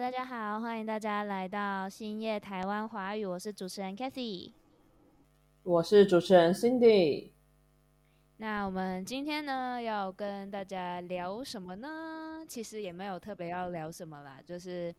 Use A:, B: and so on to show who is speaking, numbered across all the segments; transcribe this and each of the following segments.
A: 大家好，欢迎大家来到新夜台湾华语，我是主持人 Kathy，
B: 我是主持人 Cindy。
A: 那我们今天呢要跟大家聊什么呢？其实也没有特别要聊什么啦，就是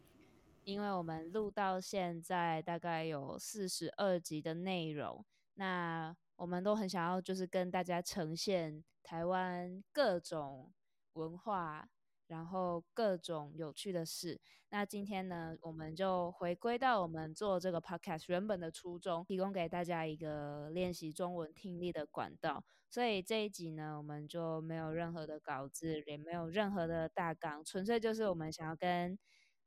A: 因为我们录到现在大概有四十二集的内容，那我们都很想要就是跟大家呈现台湾各种文化。然后各种有趣的事。那今天呢，我们就回归到我们做这个 podcast 原本的初衷，提供给大家一个练习中文听力的管道。所以这一集呢，我们就没有任何的稿子，也没有任何的大纲，纯粹就是我们想要跟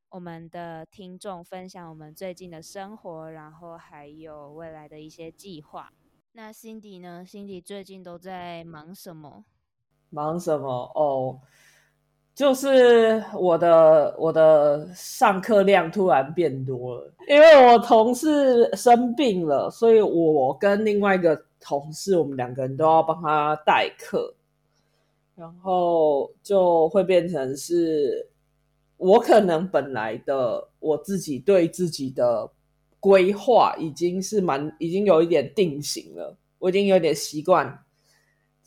A: 我们的听众分享我们最近的生活，然后还有未来的一些计划。那 Cindy 呢？Cindy 最近都在忙什么？
B: 忙什么？哦。就是我的我的上课量突然变多了，因为我同事生病了，所以我跟另外一个同事，我们两个人都要帮他代课，然后就会变成是，我可能本来的我自己对自己的规划已经是蛮已经有一点定型了，我已经有点习惯，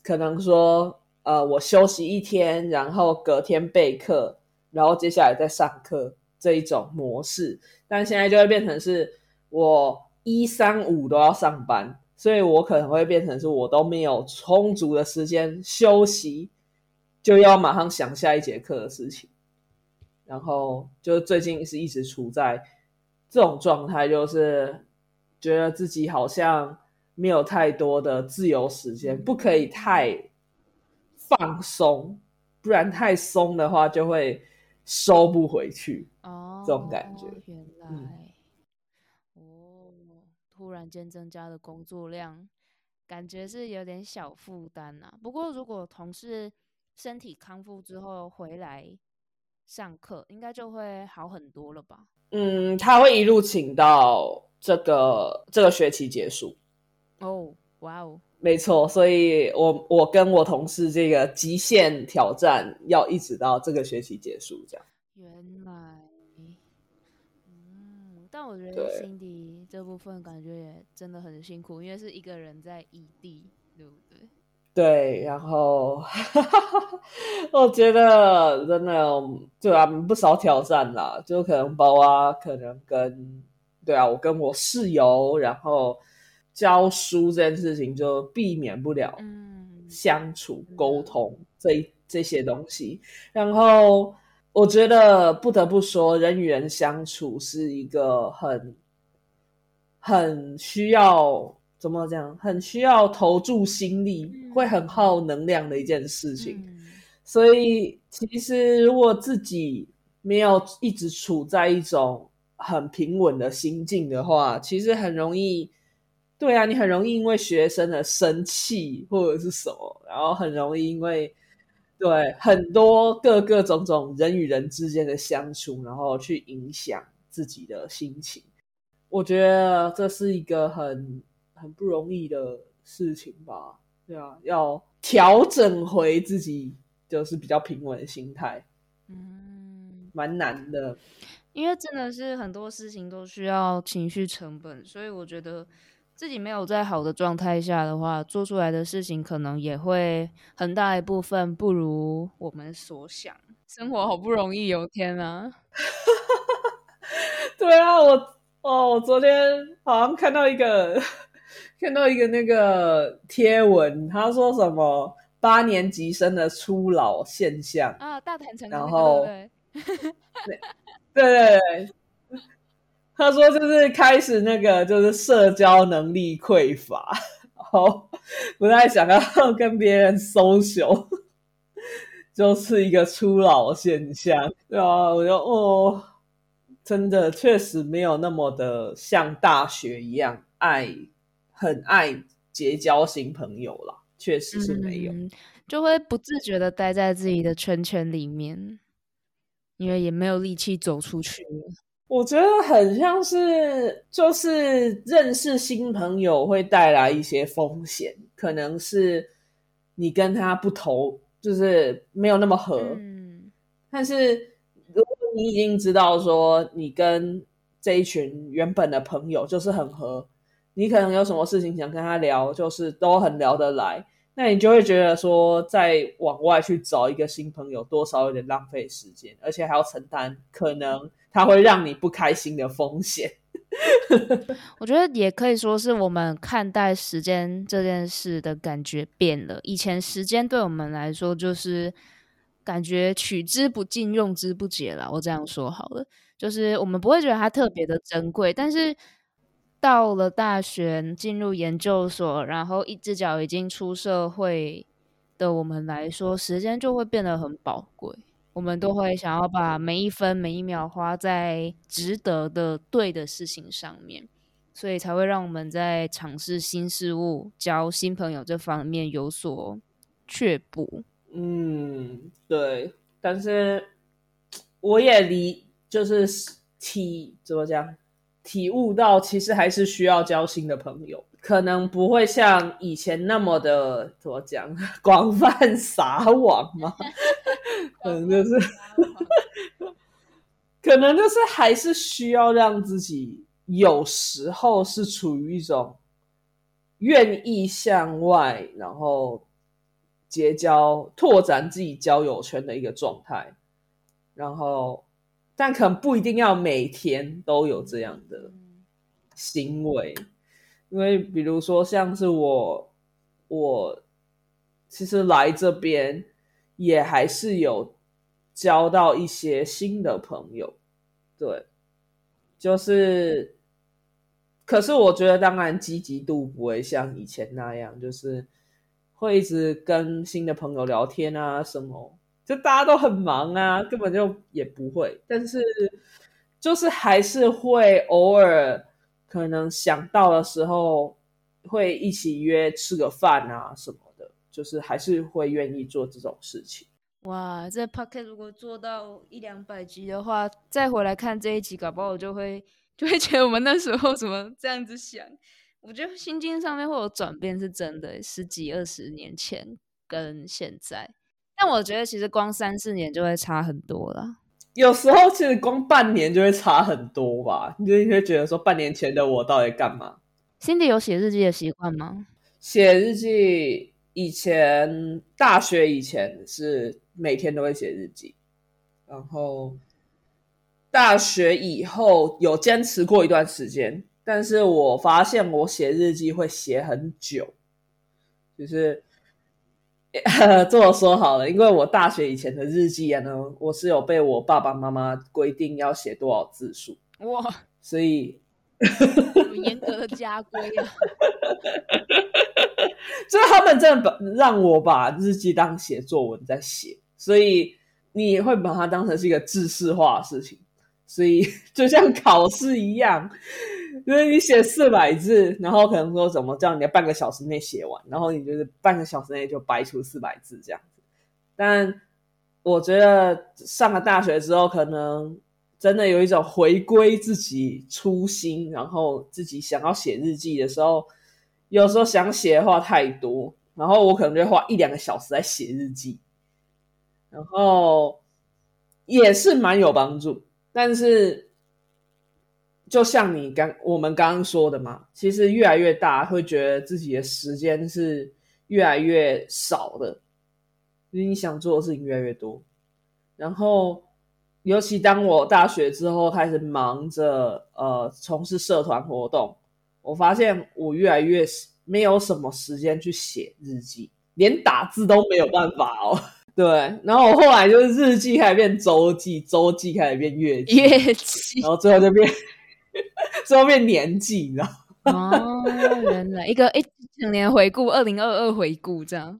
B: 可能说。呃，我休息一天，然后隔天备课，然后接下来再上课这一种模式。但现在就会变成是我一三五都要上班，所以我可能会变成是我都没有充足的时间休息，就要马上想下一节课的事情。然后就最近是一直处在这种状态，就是觉得自己好像没有太多的自由时间，不可以太。放松，不然太松的话就会收不回去。哦，这种感觉。
A: 原来，哦，突然间增加的工作量，感觉是有点小负担呐。不过，如果同事身体康复之后回来上课，应该就会好很多了吧？
B: 嗯，他会一路请到这个这个学期结束。
A: 哦，哇哦。
B: 没错，所以我我跟我同事这个极限挑战要一直到这个学期结束，这样。
A: 原来，嗯，但我觉得 Cindy 这部分感觉也真的很辛苦，因为是一个人在异地，对不对？
B: 对，然后 我觉得真的对啊，不少挑战啦，就可能包啊，可能跟对啊，我跟我室友，然后。教书这件事情就避免不了相处沟通这这些东西，然后我觉得不得不说，人与人相处是一个很很需要怎么讲，很需要投注心力，会很耗能量的一件事情。所以，其实如果自己没有一直处在一种很平稳的心境的话，其实很容易。对啊，你很容易因为学生的生气或者是什么，然后很容易因为对很多各个种种人与人之间的相处，然后去影响自己的心情。我觉得这是一个很很不容易的事情吧？对啊，要调整回自己就是比较平稳的心态，嗯，蛮难的。
A: 因为真的是很多事情都需要情绪成本，所以我觉得。自己没有在好的状态下的话，做出来的事情可能也会很大一部分不如我们所想。生活好不容易，有天啊！
B: 对啊，我哦，我昨天好像看到一个看到一个那个贴文，他说什么八年级生的初老现象
A: 啊，大谈成
B: 然后对对 对。他说：“就是开始那个，就是社交能力匮乏，好不太想要跟别人 social，就是一个初老现象，对啊，我就哦，真的确实没有那么的像大学一样爱，很爱结交新朋友了，确实是没有，
A: 就会不自觉的待在自己的圈圈里面，因为也没有力气走出去。”
B: 我觉得很像是，就是认识新朋友会带来一些风险，可能是你跟他不投，就是没有那么合。嗯，但是如果你已经知道说你跟这一群原本的朋友就是很合，你可能有什么事情想跟他聊，就是都很聊得来，那你就会觉得说再往外去找一个新朋友，多少有点浪费时间，而且还要承担可能他会让你不开心的风险。
A: 我觉得也可以说是我们看待时间这件事的感觉变了。以前时间对我们来说就是感觉取之不尽、用之不竭了。我这样说好了，就是我们不会觉得它特别的珍贵。但是到了大学、进入研究所，然后一只脚已经出社会的我们来说，时间就会变得很宝贵。我们都会想要把每一分每一秒花在值得的对的事情上面，所以才会让我们在尝试新事物、交新朋友这方面有所却步。
B: 嗯，对。但是我也离，就是体怎么讲，体悟到其实还是需要交新的朋友，可能不会像以前那么的怎么讲 广泛撒网嘛。可能就是，可能就是还是需要让自己有时候是处于一种愿意向外，然后结交、拓展自己交友圈的一个状态。然后，但可能不一定要每天都有这样的行为，因为比如说像是我，我其实来这边。也还是有交到一些新的朋友，对，就是，可是我觉得当然积极度不会像以前那样，就是会一直跟新的朋友聊天啊什么，就大家都很忙啊，根本就也不会，但是就是还是会偶尔可能想到的时候会一起约吃个饭啊什么的。就是还是会愿意做这种事情。
A: 哇，这 p o c k e t 如果做到一两百集的话，再回来看这一集，搞不好我就会就会觉得我们那时候怎么这样子想。我觉得心境上面会有转变，是真的，十几二十年前跟现在。但我觉得其实光三四年就会差很多了。
B: 有时候其实光半年就会差很多吧？你就会觉得说，半年前的我到底干嘛
A: ？Cindy 有写日记的习惯吗？
B: 写日记。以前大学以前是每天都会写日记，然后大学以后有坚持过一段时间，但是我发现我写日记会写很久，就是 这么说好了，因为我大学以前的日记呢，我是有被我爸爸妈妈规定要写多少字数。哇，所以
A: 严格的家规啊。
B: 所以他们真的把让我把日记当写作文在写，所以你会把它当成是一个知识化的事情，所以就像考试一样，因为你写四百字，然后可能说怎么叫你要半个小时内写完，然后你就是半个小时内就掰出四百字这样子。但我觉得上了大学之后，可能真的有一种回归自己初心，然后自己想要写日记的时候。有时候想写的话太多，然后我可能就花一两个小时在写日记，然后也是蛮有帮助。但是就像你刚我们刚刚说的嘛，其实越来越大，会觉得自己的时间是越来越少的，因为你想做的事情越来越多。然后尤其当我大学之后开始忙着呃从事社团活动。我发现我越来越没有什么时间去写日记，连打字都没有办法哦。对，然后我后来就是日记开始变周记，周记开始变月记，
A: 月记，
B: 然后最后就变最后变年纪，你知道
A: 吗？哦，原来一个一整年回顾，二零二二回顾这样。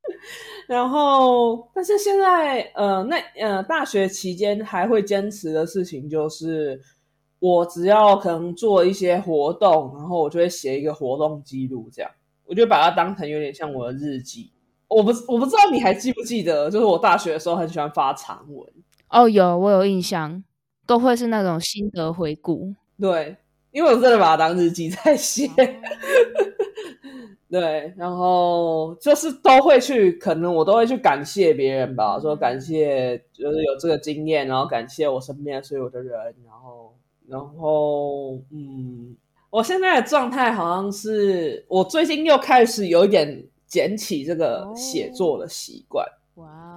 B: 然后，但是现在呃，那呃，大学期间还会坚持的事情就是。我只要可能做一些活动，然后我就会写一个活动记录，这样我就把它当成有点像我的日记。我不我不知道你还记不记得，就是我大学的时候很喜欢发长文。
A: 哦，有我有印象，都会是那种心得回顾。
B: 对，因为我真的把它当日记在写。对，然后就是都会去，可能我都会去感谢别人吧，说感谢就是有这个经验，然后感谢我身边所有的人，然后然后嗯，我现在的状态好像是我最近又开始有一点捡起这个写作的习惯。哇哦，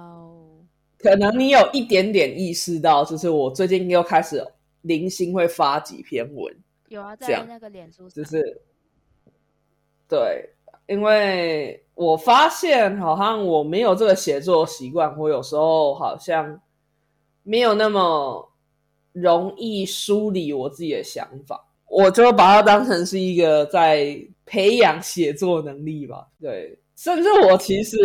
B: 可能你有一点点意识到，就是我最近又开始零星会发几篇文。
A: 有啊，在那个脸书，
B: 就是对，因为我发现好像我没有这个写作习惯，我有时候好像没有那么容易梳理我自己的想法，我就把它当成是一个在培养写作能力吧。对，甚至我其实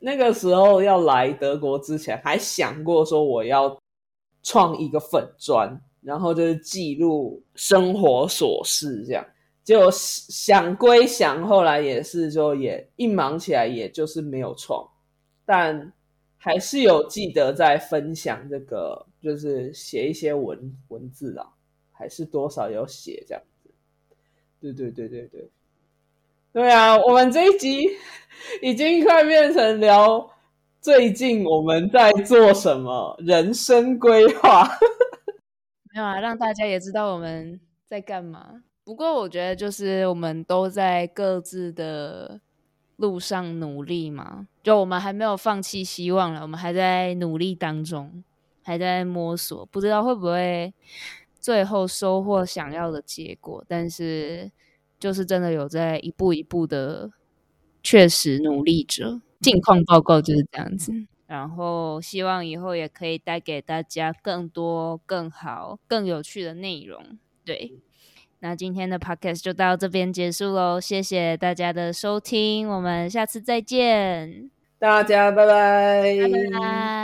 B: 那个时候要来德国之前，还想过说我要创一个粉砖。然后就是记录生活琐事，这样就想归想，后来也是就也一忙起来，也就是没有创，但还是有记得在分享这个，就是写一些文文字啦，还是多少有写这样子。对对对对对，对啊，我们这一集已经快变成聊最近我们在做什么人生规划。
A: 没有啊，让大家也知道我们在干嘛。不过我觉得，就是我们都在各自的路上努力嘛，就我们还没有放弃希望了，我们还在努力当中，还在摸索，不知道会不会最后收获想要的结果。但是，就是真的有在一步一步的确实努力着。近况报告就是这样子。然后希望以后也可以带给大家更多、更好、更有趣的内容。对，那今天的 podcast 就到这边结束喽，谢谢大家的收听，我们下次再见，
B: 大家拜拜，
A: 拜拜。